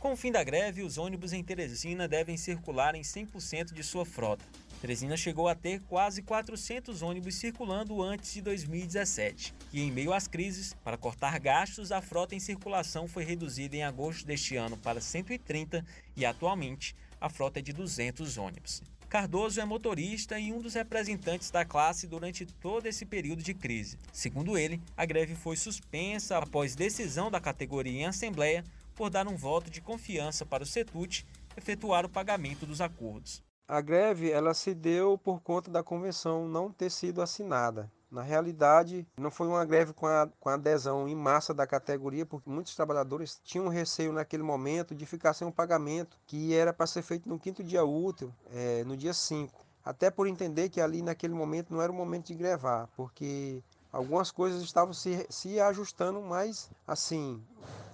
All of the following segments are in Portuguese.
Com o fim da greve, os ônibus em Teresina devem circular em 100% de sua frota. Teresina chegou a ter quase 400 ônibus circulando antes de 2017. E em meio às crises, para cortar gastos, a frota em circulação foi reduzida em agosto deste ano para 130 e atualmente a frota é de 200 ônibus. Cardoso é motorista e um dos representantes da classe durante todo esse período de crise. Segundo ele, a greve foi suspensa após decisão da categoria em assembleia por dar um voto de confiança para o CETUT efetuar o pagamento dos acordos. A greve ela se deu por conta da convenção não ter sido assinada. Na realidade, não foi uma greve com, a, com adesão em massa da categoria, porque muitos trabalhadores tinham receio naquele momento de ficar sem um pagamento que era para ser feito no quinto dia útil, é, no dia 5. Até por entender que ali naquele momento não era o momento de grevar, porque algumas coisas estavam se, se ajustando, mas assim,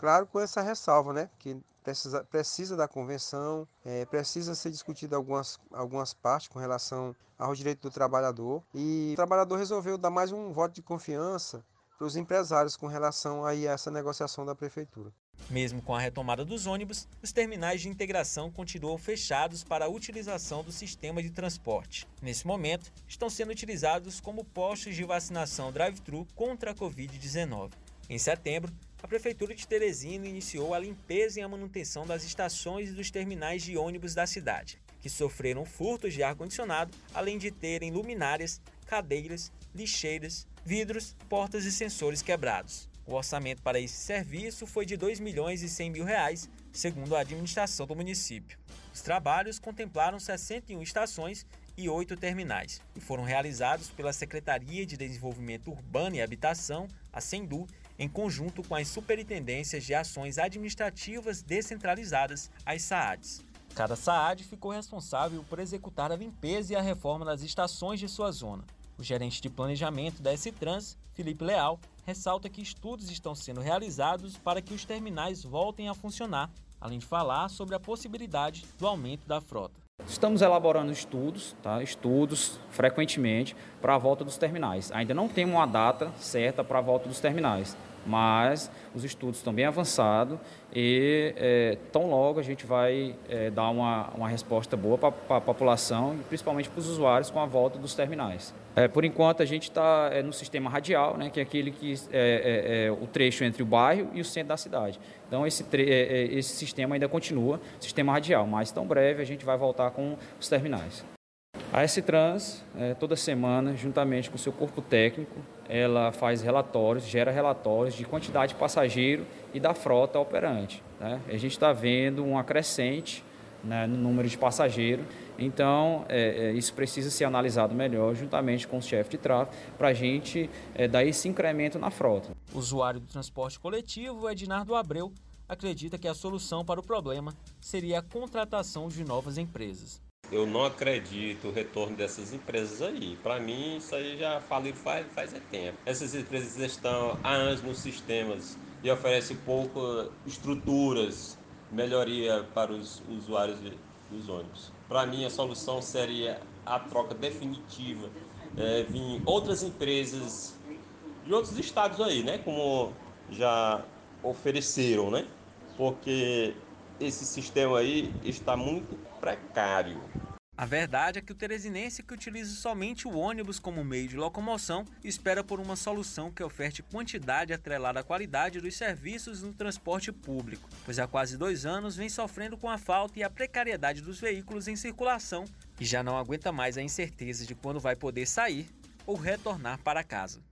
claro com essa ressalva, né? Que precisa, precisa da convenção, é, precisa ser discutido algumas, algumas partes com relação ao direito do trabalhador. E o trabalhador resolveu dar mais um voto de confiança para os empresários com relação aí a essa negociação da prefeitura. Mesmo com a retomada dos ônibus, os terminais de integração continuam fechados para a utilização do sistema de transporte. Nesse momento, estão sendo utilizados como postos de vacinação drive-thru contra a Covid-19. Em setembro, a Prefeitura de Teresina iniciou a limpeza e a manutenção das estações e dos terminais de ônibus da cidade, que sofreram furtos de ar-condicionado, além de terem luminárias, cadeiras, lixeiras, vidros, portas e sensores quebrados. O orçamento para esse serviço foi de 2 milhões e 100 mil reais, segundo a administração do município. Os trabalhos contemplaram 61 estações e oito terminais e foram realizados pela Secretaria de Desenvolvimento Urbano e Habitação, a SENDU, em conjunto com as Superintendências de Ações Administrativas Descentralizadas, as SAADs. Cada SAAD ficou responsável por executar a limpeza e a reforma das estações de sua zona. O gerente de planejamento da S-Trans, Felipe Leal, ressalta que estudos estão sendo realizados para que os terminais voltem a funcionar, além de falar sobre a possibilidade do aumento da frota. Estamos elaborando estudos, tá? estudos frequentemente para a volta dos terminais. Ainda não tem uma data certa para a volta dos terminais, mas os estudos estão bem avançados e é, tão logo a gente vai é, dar uma, uma resposta boa para a população e principalmente para os usuários com a volta dos terminais. É, por enquanto a gente está é, no sistema radial, né, que é aquele que é, é, é, o trecho entre o bairro e o centro da cidade. Então esse, esse sistema ainda continua, sistema radial, mas tão breve a gente vai voltar com os terminais. A S-Trans, toda semana, juntamente com o seu corpo técnico, ela faz relatórios, gera relatórios de quantidade de passageiro e da frota operante. Né? A gente está vendo uma crescente né, no número de passageiros. Então, é, é, isso precisa ser analisado melhor, juntamente com o chefe de tráfego, para a gente é, dar esse incremento na frota. O usuário do transporte coletivo, Ednardo Abreu, acredita que a solução para o problema seria a contratação de novas empresas. Eu não acredito o retorno dessas empresas aí. Para mim, isso aí já faliram faz, faz é tempo. Essas empresas estão há anos nos sistemas e oferecem pouco estruturas melhoria para os usuários dos ônibus. Para mim, a solução seria a troca definitiva. É, vir outras empresas de outros estados aí, né? Como já ofereceram, né? Porque esse sistema aí está muito precário. A verdade é que o teresinense que utiliza somente o ônibus como meio de locomoção espera por uma solução que oferte quantidade atrelada à qualidade dos serviços no transporte público, pois há quase dois anos vem sofrendo com a falta e a precariedade dos veículos em circulação e já não aguenta mais a incerteza de quando vai poder sair ou retornar para casa.